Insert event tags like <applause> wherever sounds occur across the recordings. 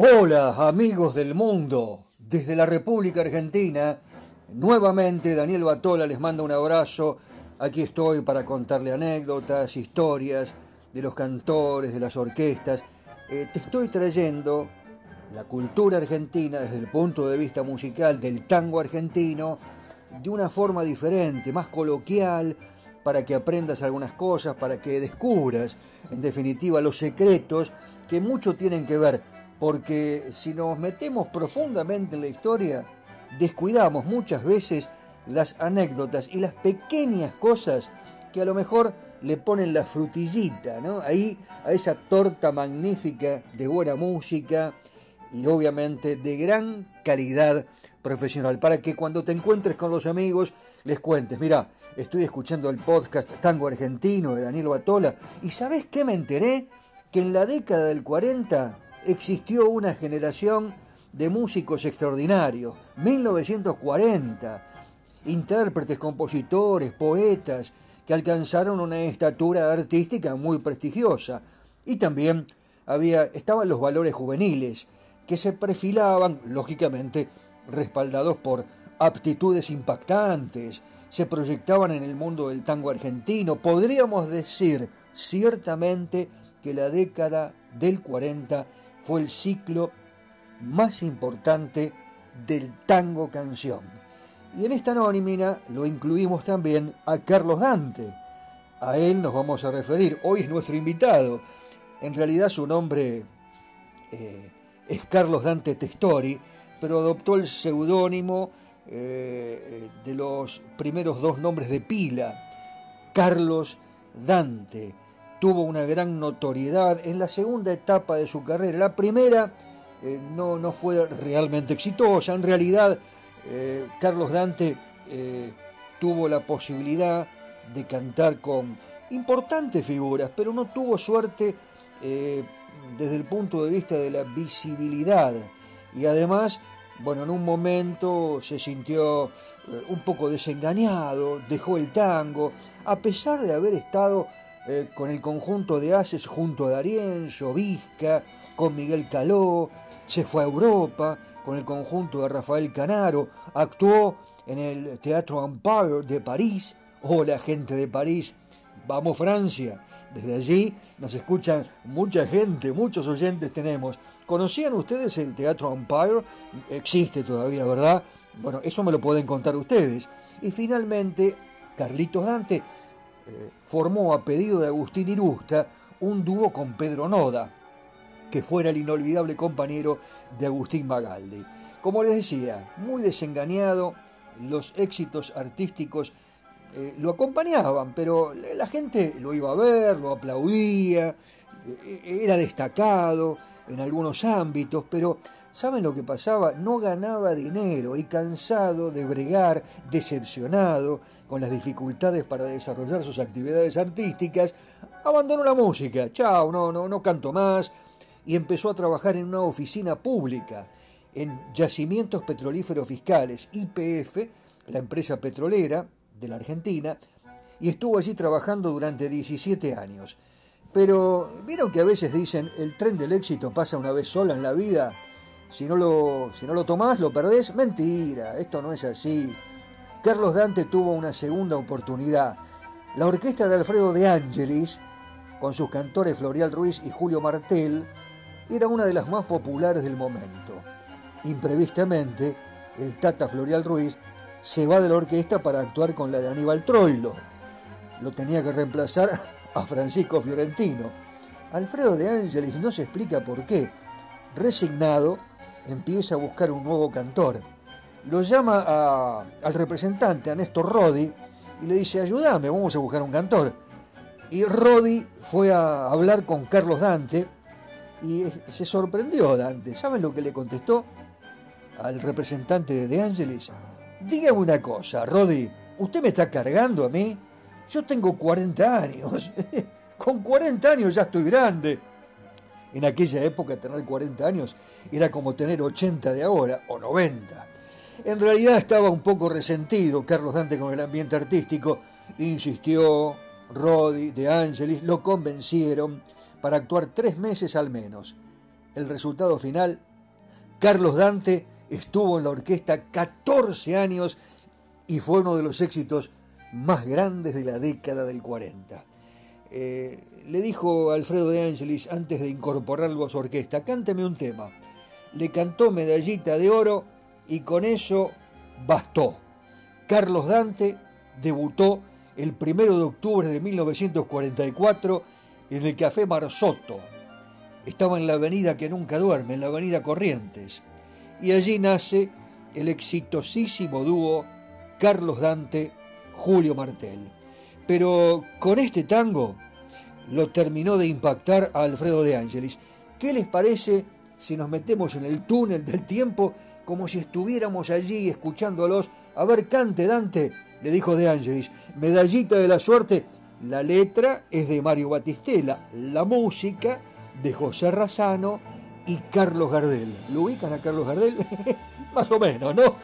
Hola amigos del mundo, desde la República Argentina, nuevamente Daniel Batola les manda un abrazo. Aquí estoy para contarle anécdotas, historias de los cantores, de las orquestas. Eh, te estoy trayendo la cultura argentina desde el punto de vista musical del tango argentino de una forma diferente, más coloquial, para que aprendas algunas cosas, para que descubras, en definitiva, los secretos que mucho tienen que ver porque si nos metemos profundamente en la historia, descuidamos muchas veces las anécdotas y las pequeñas cosas que a lo mejor le ponen la frutillita, ¿no? Ahí a esa torta magnífica de buena música y obviamente de gran calidad profesional, para que cuando te encuentres con los amigos les cuentes, mira, estoy escuchando el podcast Tango Argentino de Daniel Batola y ¿sabes qué me enteré? Que en la década del 40 existió una generación de músicos extraordinarios, 1940, intérpretes, compositores, poetas, que alcanzaron una estatura artística muy prestigiosa. Y también había, estaban los valores juveniles, que se perfilaban, lógicamente, respaldados por aptitudes impactantes, se proyectaban en el mundo del tango argentino. Podríamos decir ciertamente que la década del 40 fue el ciclo más importante del tango canción. Y en esta nómina lo incluimos también a Carlos Dante. A él nos vamos a referir. Hoy es nuestro invitado. En realidad su nombre eh, es Carlos Dante Testori, pero adoptó el seudónimo eh, de los primeros dos nombres de pila, Carlos Dante tuvo una gran notoriedad en la segunda etapa de su carrera. La primera eh, no, no, fue realmente exitosa. En realidad, eh, Carlos Dante eh, tuvo la posibilidad de cantar con importantes figuras, pero no tuvo suerte desde el punto de vista de la visibilidad. Y además, bueno, en un momento se sintió un poco desengañado, dejó el tango, a pesar de haber estado eh, con el conjunto de Haces junto a Darienzo, Vizca, con Miguel Caló, se fue a Europa con el conjunto de Rafael Canaro, actuó en el Teatro Empire de París, hola gente de París, vamos Francia, desde allí nos escuchan mucha gente, muchos oyentes tenemos. ¿Conocían ustedes el Teatro Empire? Existe todavía, ¿verdad? Bueno, eso me lo pueden contar ustedes. Y finalmente, Carlitos Dante formó a pedido de Agustín Irusta un dúo con Pedro Noda, que fuera el inolvidable compañero de Agustín Magaldi. Como les decía, muy desengañado, los éxitos artísticos eh, lo acompañaban, pero la gente lo iba a ver, lo aplaudía, eh, era destacado en algunos ámbitos, pero ¿saben lo que pasaba? No ganaba dinero y cansado de bregar, decepcionado con las dificultades para desarrollar sus actividades artísticas, abandonó la música, chao, no, no, no canto más, y empezó a trabajar en una oficina pública, en Yacimientos Petrolíferos Fiscales, IPF, la empresa petrolera de la Argentina, y estuvo allí trabajando durante 17 años. Pero vieron que a veces dicen el tren del éxito pasa una vez sola en la vida. Si no lo, si no lo tomás, lo perdés. Mentira, esto no es así. Carlos Dante tuvo una segunda oportunidad. La orquesta de Alfredo de Angelis, con sus cantores Florial Ruiz y Julio Martel, era una de las más populares del momento. Imprevistamente, el Tata Florial Ruiz se va de la orquesta para actuar con la de Aníbal Troilo. Lo tenía que reemplazar a Francisco Fiorentino. Alfredo de Ángeles no se explica por qué. Resignado, empieza a buscar un nuevo cantor. Lo llama al representante, a Rodi, y le dice, ayúdame, vamos a buscar un cantor. Y Rodi fue a hablar con Carlos Dante y se sorprendió Dante. ¿Saben lo que le contestó al representante de De Ángeles? Dígame una cosa, Rodi, ¿usted me está cargando a mí? Yo tengo 40 años. <laughs> Con 40 años ya estoy grande. En aquella época tener 40 años era como tener 80 de ahora o 90. En realidad estaba un poco resentido Carlos Dante con el ambiente artístico. Insistió, Rodi, De Angelis lo convencieron para actuar tres meses al menos. el resultado final, Carlos Dante estuvo en la orquesta 14 años y fue uno de los éxitos más grandes de la década del 40. Eh, le dijo Alfredo de Angelis antes de incorporarlo a su orquesta, cánteme un tema. Le cantó Medallita de Oro y con eso bastó. Carlos Dante debutó el 1 de octubre de 1944 en el Café Marzotto. Estaba en la avenida que nunca duerme, en la avenida Corrientes. Y allí nace el exitosísimo dúo Carlos Dante, Julio Martel. Pero con este tango lo terminó de impactar a Alfredo de Angelis. ¿Qué les parece si nos metemos en el túnel del tiempo como si estuviéramos allí escuchándolos? A ver, cante Dante, le dijo de Angelis. Medallita de la suerte. La letra es de Mario Batistela, la música de José Razano y Carlos Gardel. ¿Lo ubican a Carlos Gardel? <laughs> Más o menos, ¿no?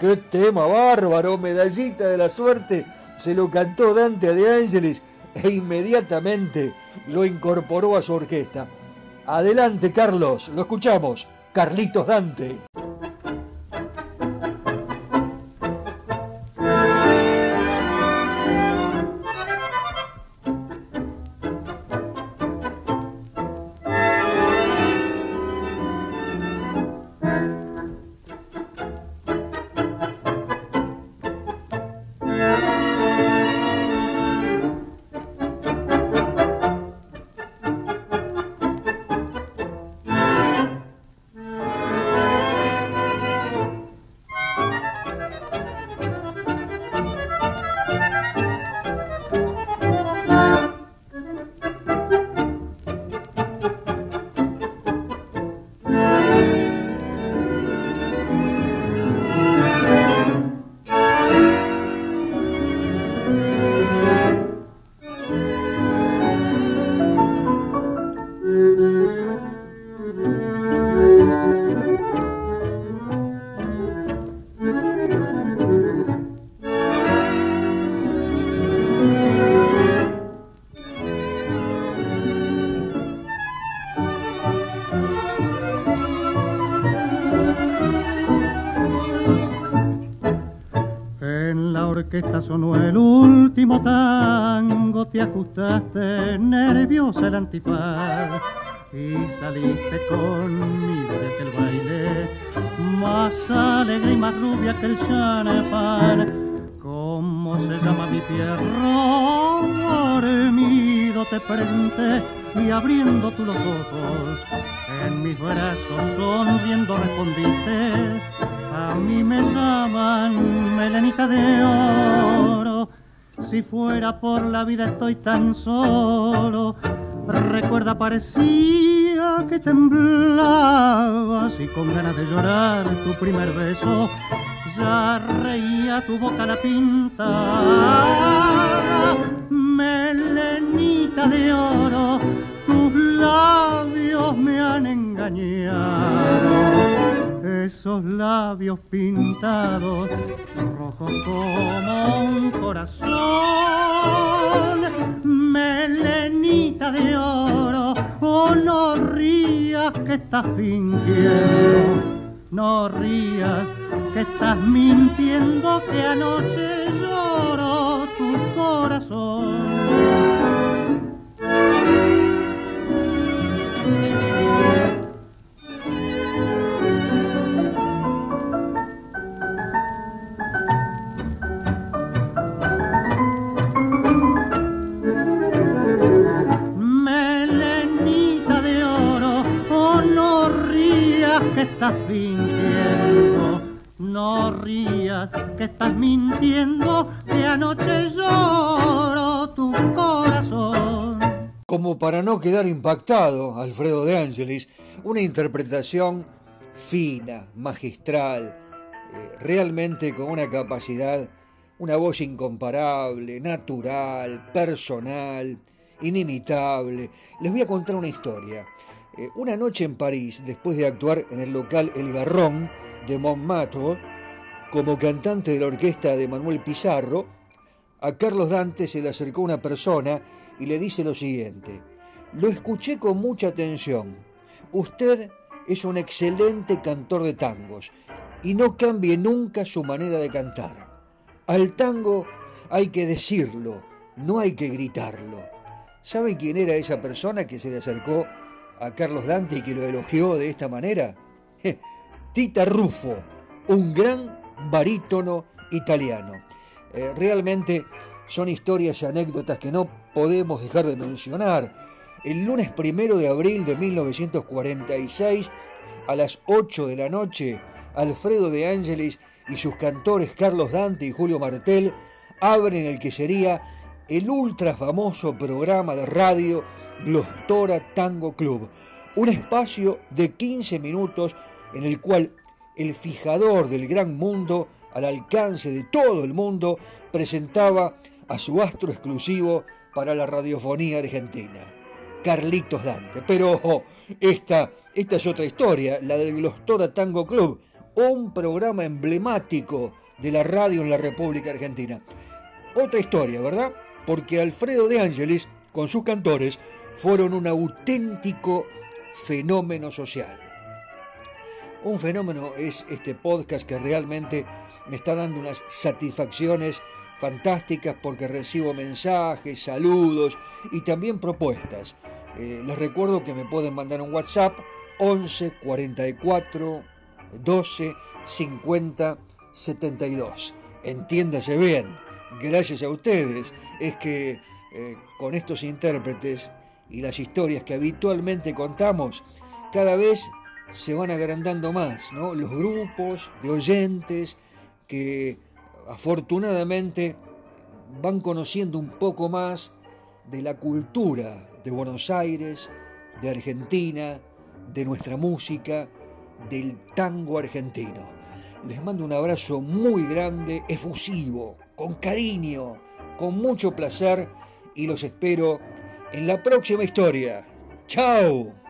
¡Qué tema bárbaro! Medallita de la suerte. Se lo cantó Dante de Ángeles e inmediatamente lo incorporó a su orquesta. Adelante, Carlos, lo escuchamos. Carlitos Dante. Sonó el último tango, te ajustaste nerviosa el antifaz y saliste conmigo de aquel baile más alegre y más rubia que el champán. ¿Cómo se llama mi pierro? Dormido te pregunté y abriendo tú los ojos en mis brazos sonriendo respondiste a mí me llaman melenita de oro. Si fuera por la vida estoy tan solo. Recuerda, parecía que temblabas y con ganas de llorar tu primer beso ya reía tu boca la pinta. Melenita de oro, labios me han engañado. Esos labios pintados, rojos como un corazón, melenita de oro, oh no rías que estás fingiendo, no rías que estás mintiendo que anoche lloró No rías, estás mintiendo, anoche. Como para no quedar impactado, Alfredo de Ángelis, una interpretación fina, magistral, eh, realmente con una capacidad, una voz incomparable, natural, personal, inimitable. Les voy a contar una historia. Eh, una noche en París, después de actuar en el local El Garrón de Montmartre, como cantante de la orquesta de Manuel Pizarro, a Carlos Dante se le acercó una persona y le dice lo siguiente, lo escuché con mucha atención. Usted es un excelente cantor de tangos y no cambie nunca su manera de cantar. Al tango hay que decirlo, no hay que gritarlo. ¿Saben quién era esa persona que se le acercó a Carlos Dante y que lo elogió de esta manera? <laughs> Tita Ruffo, un gran barítono italiano. Eh, realmente son historias y anécdotas que no podemos dejar de mencionar. El lunes primero de abril de 1946, a las 8 de la noche, Alfredo de Ángeles y sus cantores Carlos Dante y Julio Martel abren el que sería el ultra famoso programa de radio Glostora Tango Club, un espacio de 15 minutos en el cual el fijador del gran mundo, al alcance de todo el mundo, presentaba a su astro exclusivo para la radiofonía argentina, Carlitos Dante. Pero esta, esta es otra historia, la del Glostora Tango Club, un programa emblemático de la radio en la República Argentina. Otra historia, ¿verdad? Porque Alfredo de Ángeles, con sus cantores, fueron un auténtico fenómeno social. Un fenómeno es este podcast que realmente me está dando unas satisfacciones fantásticas porque recibo mensajes, saludos y también propuestas. Eh, les recuerdo que me pueden mandar un WhatsApp 11 44 12 50 72. Entiéndase bien, gracias a ustedes es que eh, con estos intérpretes y las historias que habitualmente contamos, cada vez se van agrandando más, ¿no? Los grupos de oyentes que afortunadamente van conociendo un poco más de la cultura de Buenos Aires, de Argentina, de nuestra música, del tango argentino. Les mando un abrazo muy grande, efusivo, con cariño, con mucho placer y los espero en la próxima historia. ¡Chao!